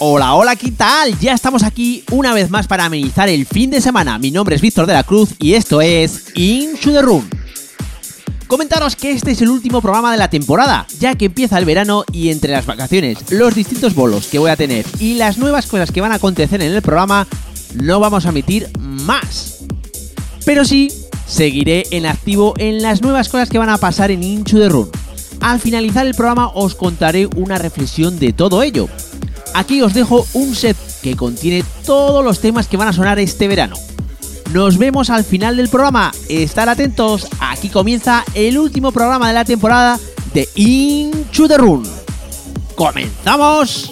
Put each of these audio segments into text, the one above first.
Hola, hola, ¿qué tal? Ya estamos aquí una vez más para amenizar el fin de semana. Mi nombre es Víctor de la Cruz y esto es Into the Room. Comentaros que este es el último programa de la temporada, ya que empieza el verano y entre las vacaciones, los distintos bolos que voy a tener y las nuevas cosas que van a acontecer en el programa, no vamos a emitir más. Pero sí, seguiré en activo en las nuevas cosas que van a pasar en Into the Room. Al finalizar el programa os contaré una reflexión de todo ello, Aquí os dejo un set que contiene todos los temas que van a sonar este verano. Nos vemos al final del programa. Estar atentos, aquí comienza el último programa de la temporada de Into the Run. ¡Comenzamos!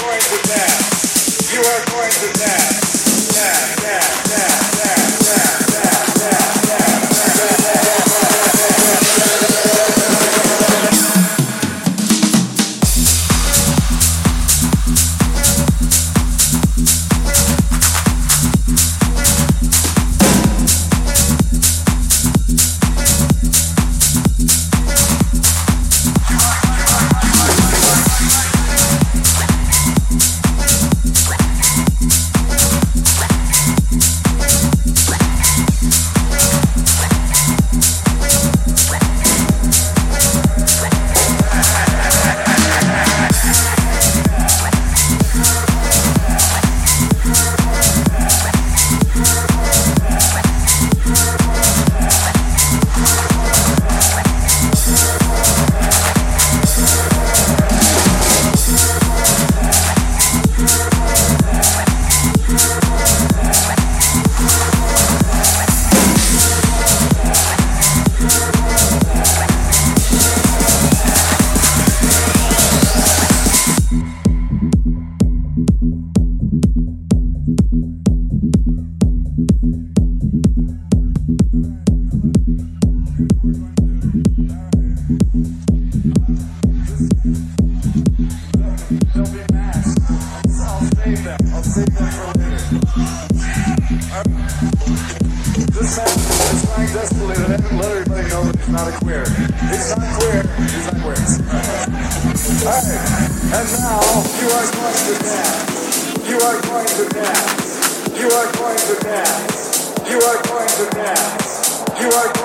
going to dance. You are going to dance. Dance, dance, dance.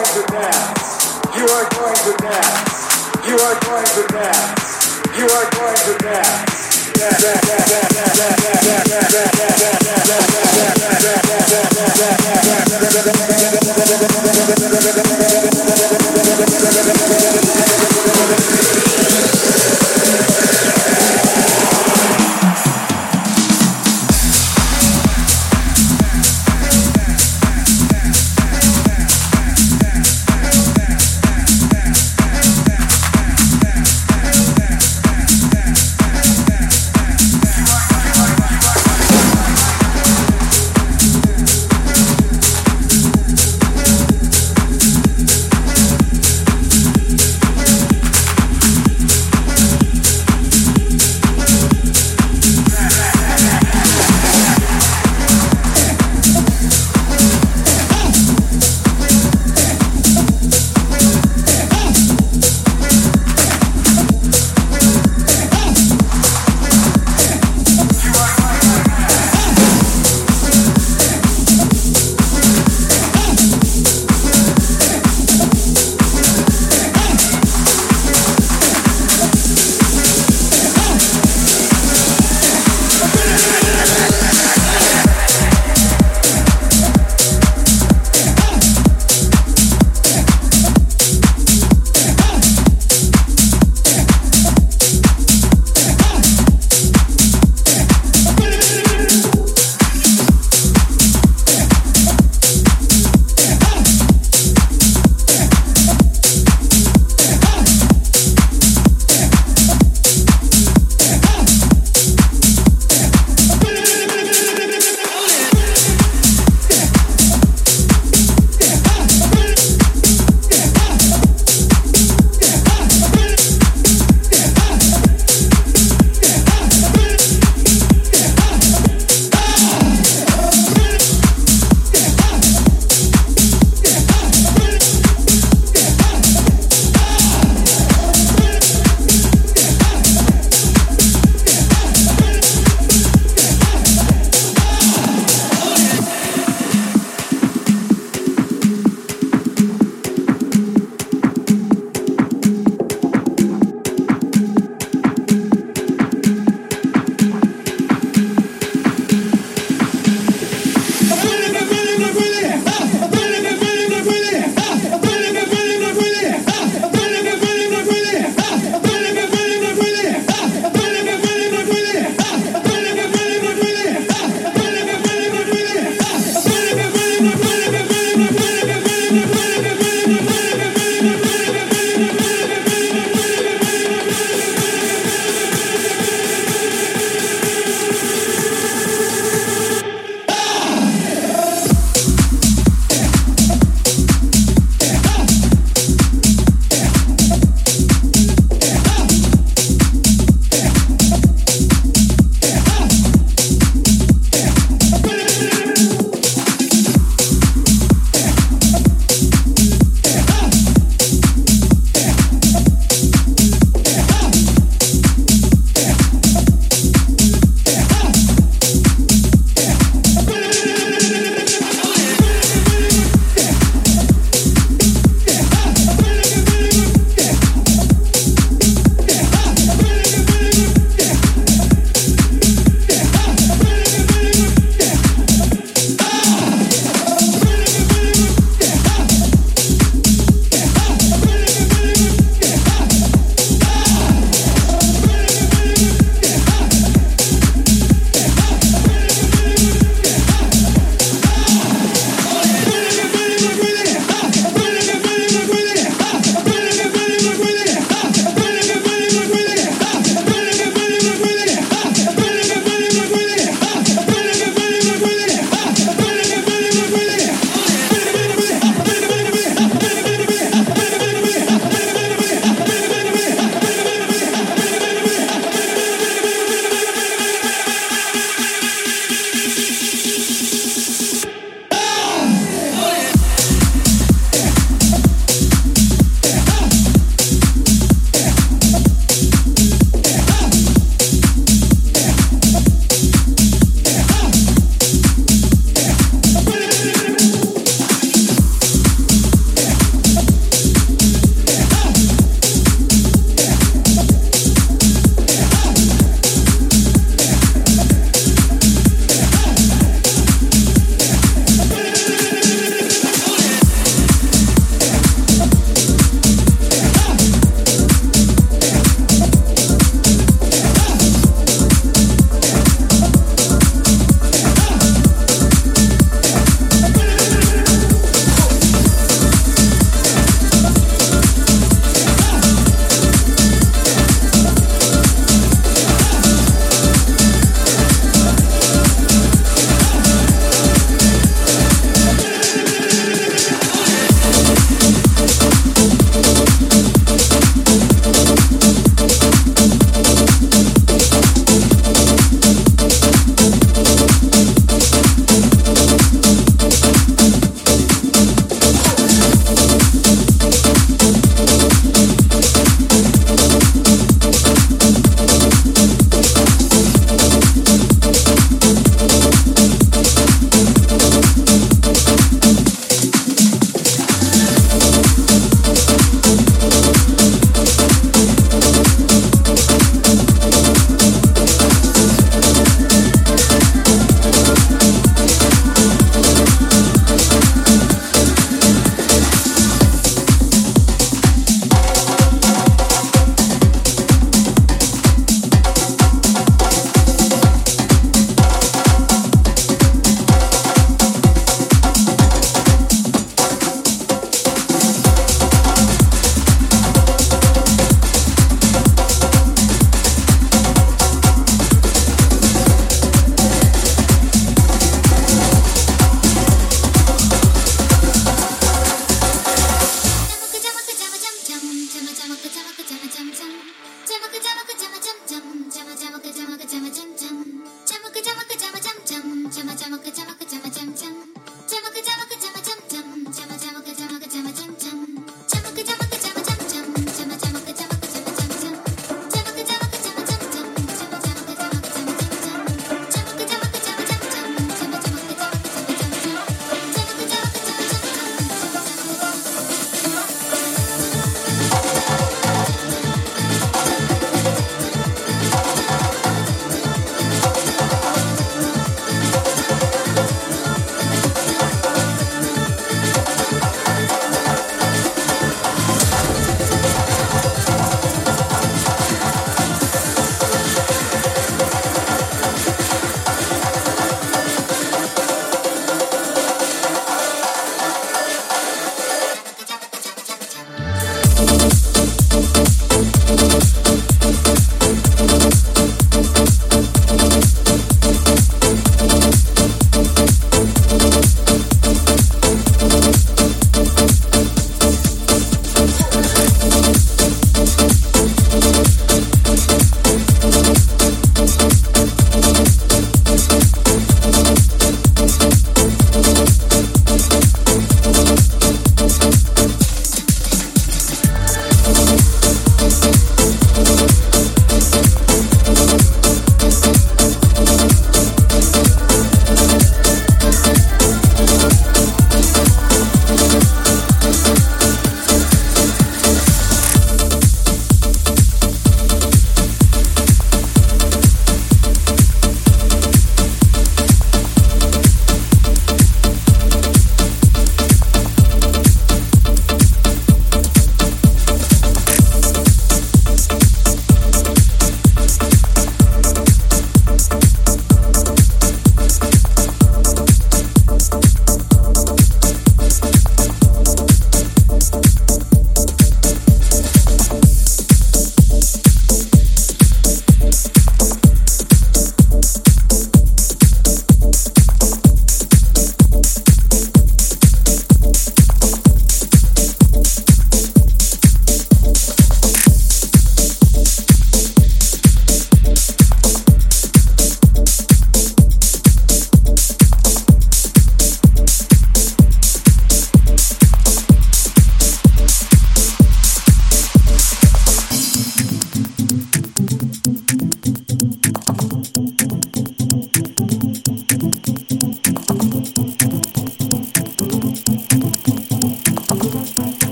going to dance. You are going to dance. You are going to dance. You are going to dance. Dance,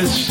this.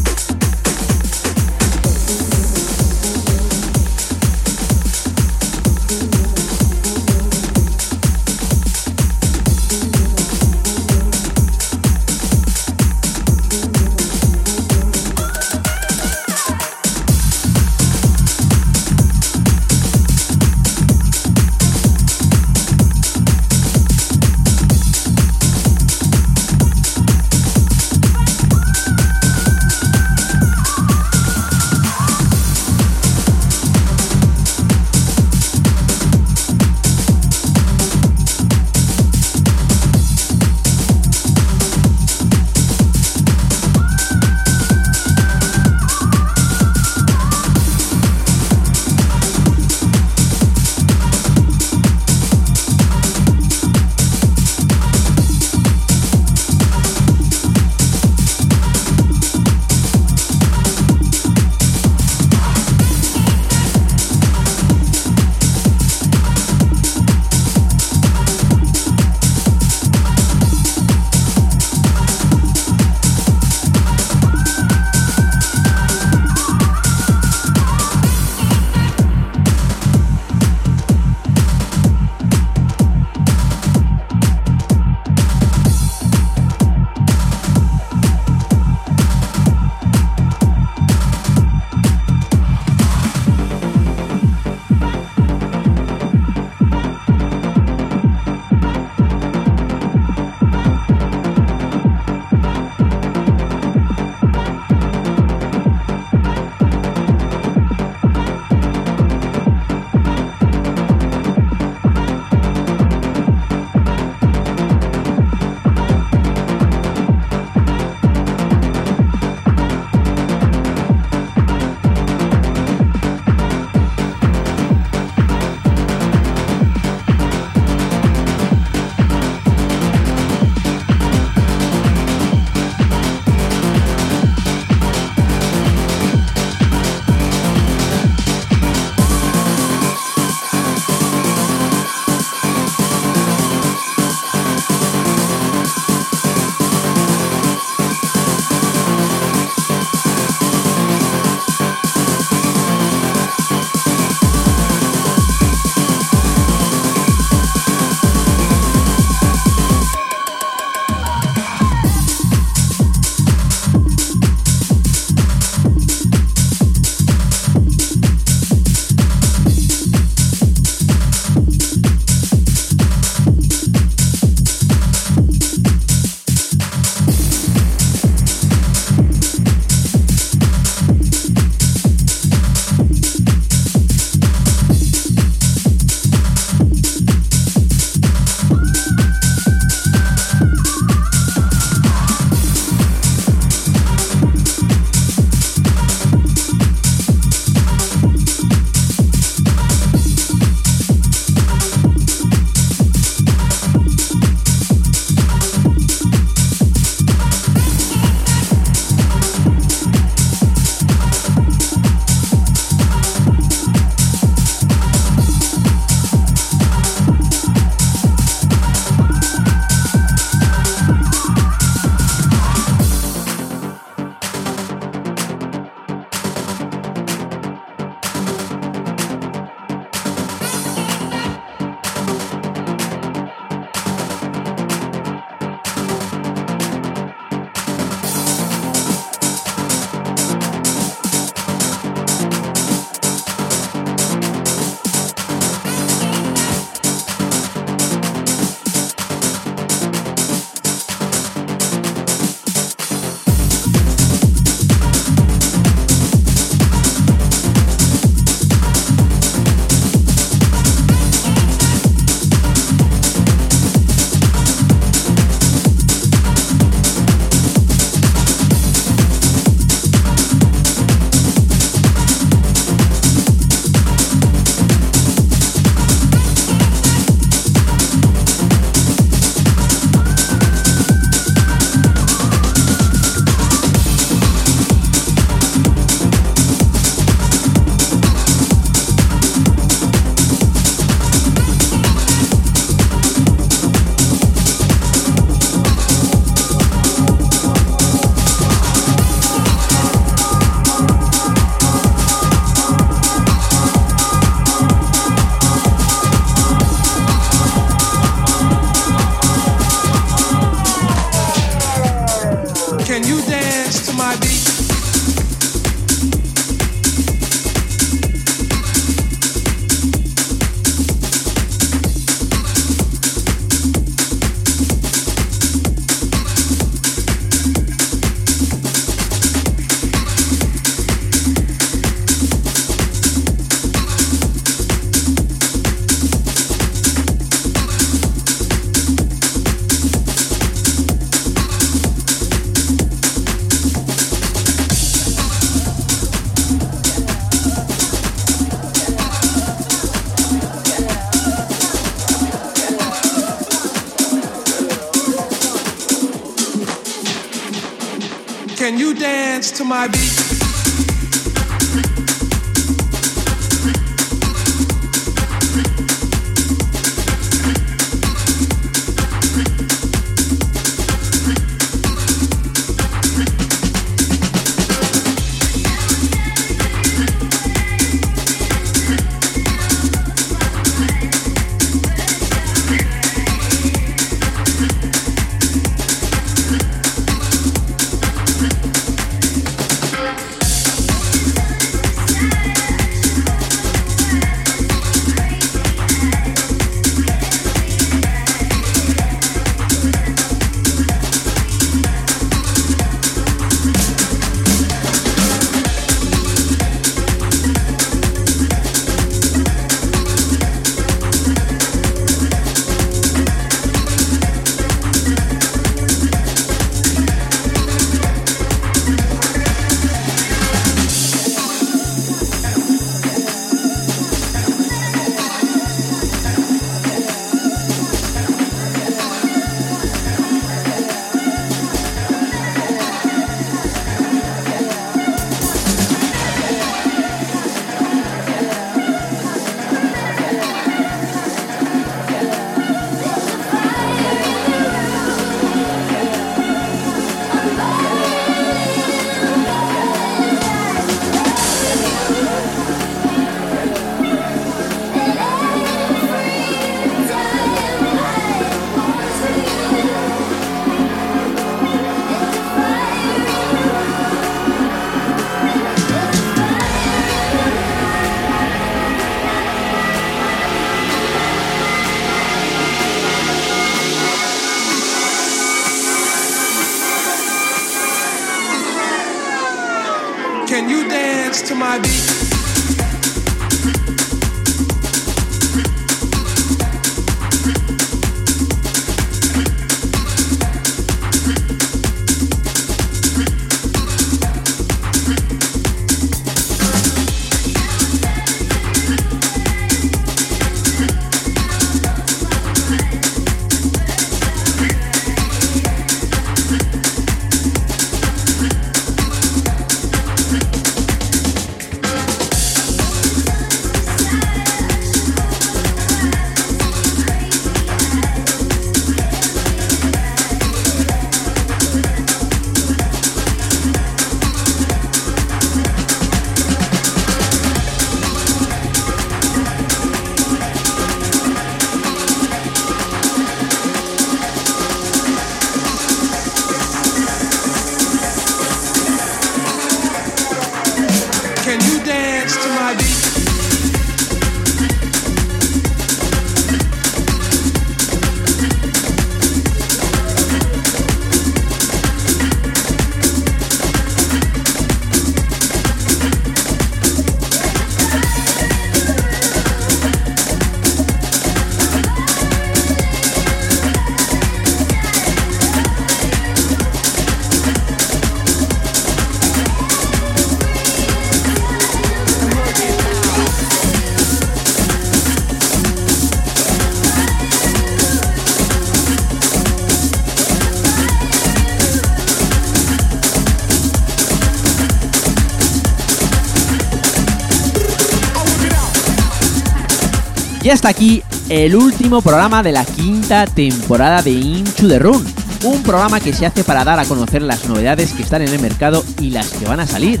Y hasta aquí el último programa de la quinta temporada de Into the Run. Un programa que se hace para dar a conocer las novedades que están en el mercado y las que van a salir.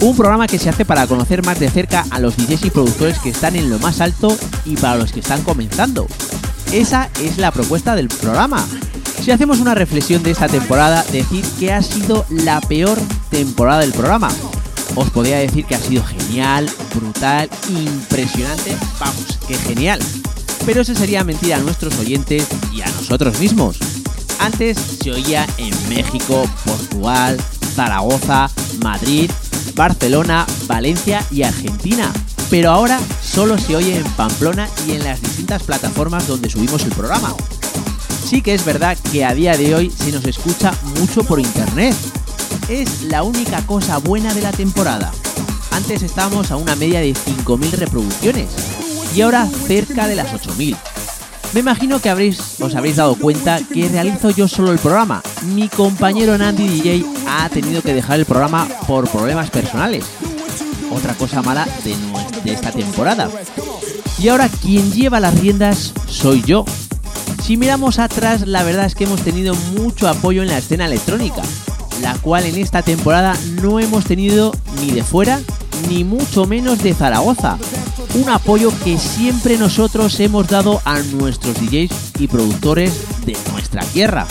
Un programa que se hace para conocer más de cerca a los DJs y productores que están en lo más alto y para los que están comenzando. Esa es la propuesta del programa. Si hacemos una reflexión de esta temporada, decir que ha sido la peor temporada del programa. Os podría decir que ha sido genial, brutal, impresionante, vamos, que genial. Pero eso sería mentir a nuestros oyentes y a nosotros mismos. Antes se oía en México, Portugal, Zaragoza, Madrid, Barcelona, Valencia y Argentina. Pero ahora solo se oye en Pamplona y en las distintas plataformas donde subimos el programa. Sí que es verdad que a día de hoy se nos escucha mucho por internet. Es la única cosa buena de la temporada. Antes estábamos a una media de 5.000 reproducciones y ahora cerca de las 8.000. Me imagino que habréis, os habréis dado cuenta que realizo yo solo el programa. Mi compañero Nandy DJ ha tenido que dejar el programa por problemas personales. Otra cosa mala de esta temporada. Y ahora quien lleva las riendas soy yo. Si miramos atrás, la verdad es que hemos tenido mucho apoyo en la escena electrónica, la cual en esta temporada no hemos tenido ni de fuera, ni mucho menos de Zaragoza. Un apoyo que siempre nosotros hemos dado a nuestros DJs y productores de nuestra tierra.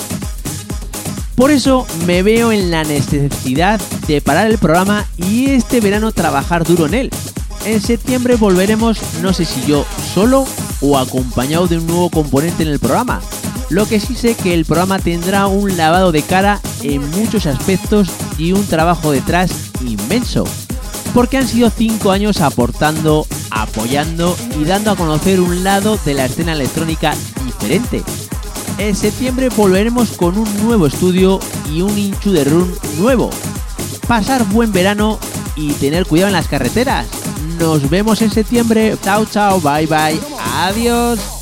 Por eso me veo en la necesidad de parar el programa y este verano trabajar duro en él. En septiembre volveremos, no sé si yo solo o acompañado de un nuevo componente en el programa. Lo que sí sé que el programa tendrá un lavado de cara en muchos aspectos y un trabajo detrás inmenso. Porque han sido 5 años aportando, apoyando y dando a conocer un lado de la escena electrónica diferente. En septiembre volveremos con un nuevo estudio y un Inchu de Run nuevo. Pasar buen verano y tener cuidado en las carreteras. Nos vemos en septiembre. Chao, chao, bye, bye. Adiós.